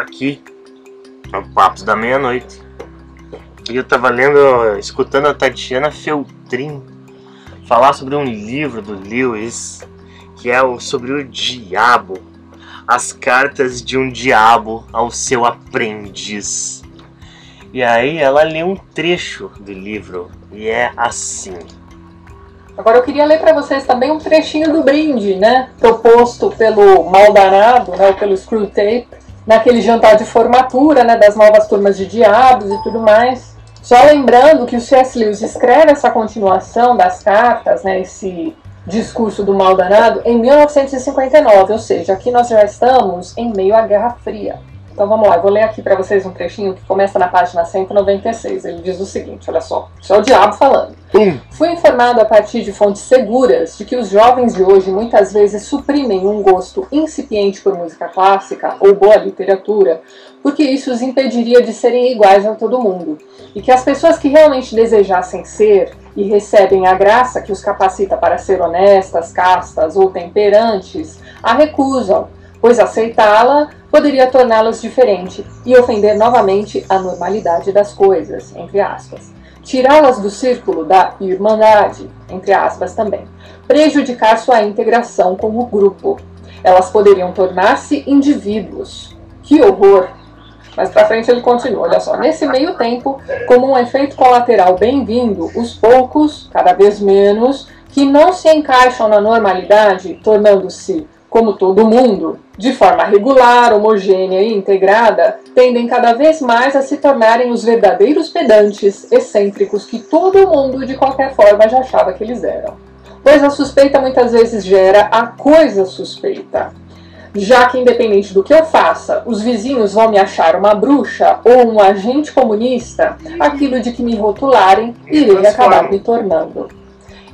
aqui, no Papos da Meia-Noite. E eu tava lendo, escutando a Tatiana Feltrin falar sobre um livro do Lewis, que é sobre o diabo. As cartas de um diabo ao seu aprendiz. E aí ela lê um trecho do livro e é assim. Agora eu queria ler para vocês também um trechinho do brinde, né? Proposto pelo Maldanado, né? Pelo Screwtape, naquele jantar de formatura, né? Das novas turmas de diabos e tudo mais. Só lembrando que o C.S. Lewis escreve essa continuação das cartas, né? Esse discurso do Maldanado em 1959, ou seja, aqui nós já estamos em meio à Guerra Fria. Então vamos lá, eu vou ler aqui para vocês um trechinho que começa na página 196. Ele diz o seguinte: olha só, isso é o diabo falando. Fui informado a partir de fontes seguras de que os jovens de hoje muitas vezes suprimem um gosto incipiente por música clássica ou boa literatura, porque isso os impediria de serem iguais a todo mundo, e que as pessoas que realmente desejassem ser e recebem a graça que os capacita para ser honestas, castas ou temperantes, a recusam pois aceitá-la poderia torná-las diferente e ofender novamente a normalidade das coisas, entre aspas. Tirá-las do círculo da irmandade, entre aspas também. Prejudicar sua integração como grupo. Elas poderiam tornar-se indivíduos. Que horror! Mas para frente ele continua, olha só. Nesse meio tempo, como um efeito colateral bem-vindo, os poucos, cada vez menos, que não se encaixam na normalidade, tornando-se como todo mundo, de forma regular, homogênea e integrada, tendem cada vez mais a se tornarem os verdadeiros pedantes, excêntricos que todo mundo de qualquer forma já achava que eles eram. Pois a suspeita muitas vezes gera a coisa suspeita. Já que, independente do que eu faça, os vizinhos vão me achar uma bruxa ou um agente comunista, aquilo de que me rotularem, irei acabar me tornando.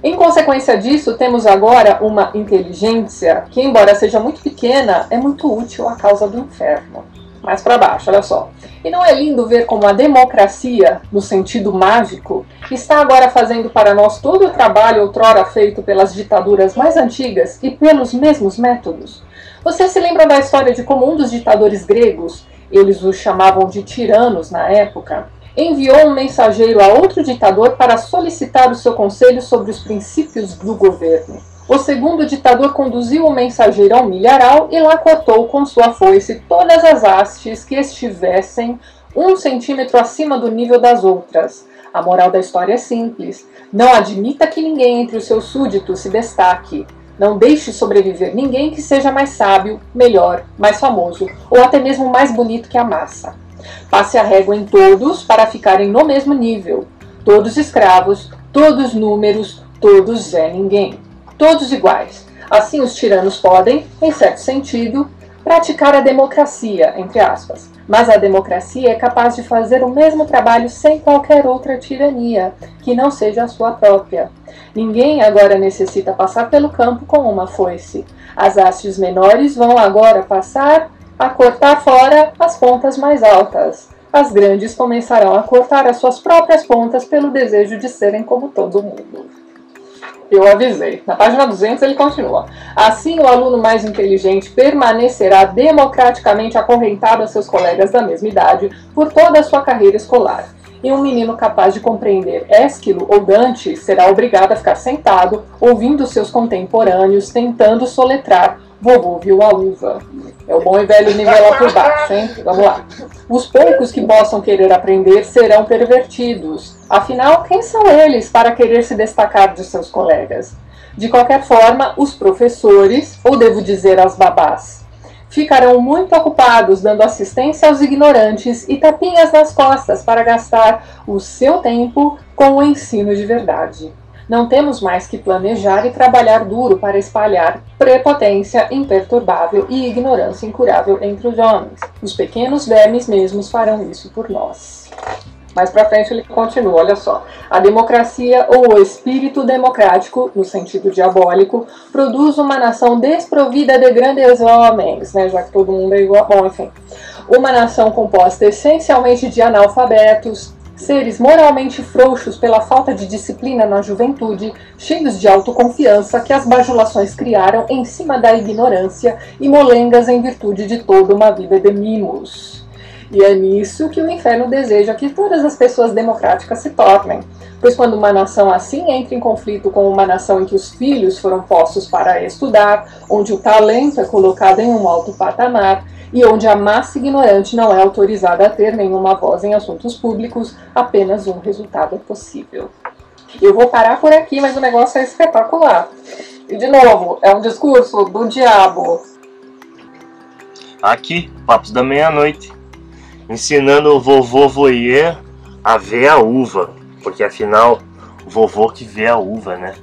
Em consequência disso, temos agora uma inteligência que, embora seja muito pequena, é muito útil à causa do inferno. Mais para baixo, olha só. E não é lindo ver como a democracia, no sentido mágico, está agora fazendo para nós todo o trabalho outrora feito pelas ditaduras mais antigas e pelos mesmos métodos? Você se lembra da história de como um dos ditadores gregos, eles os chamavam de tiranos na época, enviou um mensageiro a outro ditador para solicitar o seu conselho sobre os princípios do governo. O segundo ditador conduziu o mensageiro ao milharal e lá cortou com sua foice todas as hastes que estivessem um centímetro acima do nível das outras. A moral da história é simples. Não admita que ninguém entre os seus súditos se destaque. Não deixe sobreviver ninguém que seja mais sábio, melhor, mais famoso ou até mesmo mais bonito que a massa. Passe a régua em todos para ficarem no mesmo nível. Todos escravos, todos números, todos é ninguém. Todos iguais. Assim os tiranos podem, em certo sentido, praticar a democracia, entre aspas. Mas a democracia é capaz de fazer o mesmo trabalho sem qualquer outra tirania, que não seja a sua própria. Ninguém agora necessita passar pelo campo com uma foice. As hastes menores vão agora passar a cortar fora as pontas mais altas. As grandes começarão a cortar as suas próprias pontas pelo desejo de serem como todo mundo. Eu avisei. Na página 200 ele continua. Assim, o aluno mais inteligente permanecerá democraticamente acorrentado a seus colegas da mesma idade por toda a sua carreira escolar. E um menino capaz de compreender Ésquilo ou Dante será obrigado a ficar sentado, ouvindo seus contemporâneos, tentando soletrar Vovô viu a uva. É o bom e velho nivelar por baixo, hein? Vamos lá. Os poucos que possam querer aprender serão pervertidos. Afinal, quem são eles para querer se destacar de seus colegas? De qualquer forma, os professores, ou devo dizer as babás, ficarão muito ocupados dando assistência aos ignorantes e tapinhas nas costas para gastar o seu tempo com o ensino de verdade. Não temos mais que planejar e trabalhar duro para espalhar prepotência imperturbável e ignorância incurável entre os homens. Os pequenos vermes mesmos farão isso por nós. Mais para frente ele continua, olha só. A democracia ou o espírito democrático, no sentido diabólico, produz uma nação desprovida de grandes homens, né, já que todo mundo é igual. Bom, enfim. Uma nação composta essencialmente de analfabetos, Seres moralmente frouxos pela falta de disciplina na juventude, cheios de autoconfiança que as bajulações criaram em cima da ignorância e molengas em virtude de toda uma vida de mimos. E é nisso que o inferno deseja que todas as pessoas democráticas se tornem. Pois quando uma nação assim entra em conflito com uma nação em que os filhos foram postos para estudar, onde o talento é colocado em um alto patamar, e onde a massa ignorante não é autorizada a ter nenhuma voz em assuntos públicos, apenas um resultado é possível. Eu vou parar por aqui, mas o negócio é espetacular. E de novo, é um discurso do diabo. Aqui, Papos da Meia-Noite, ensinando o vovô voyeur a ver a uva, porque afinal, o vovô que vê a uva, né?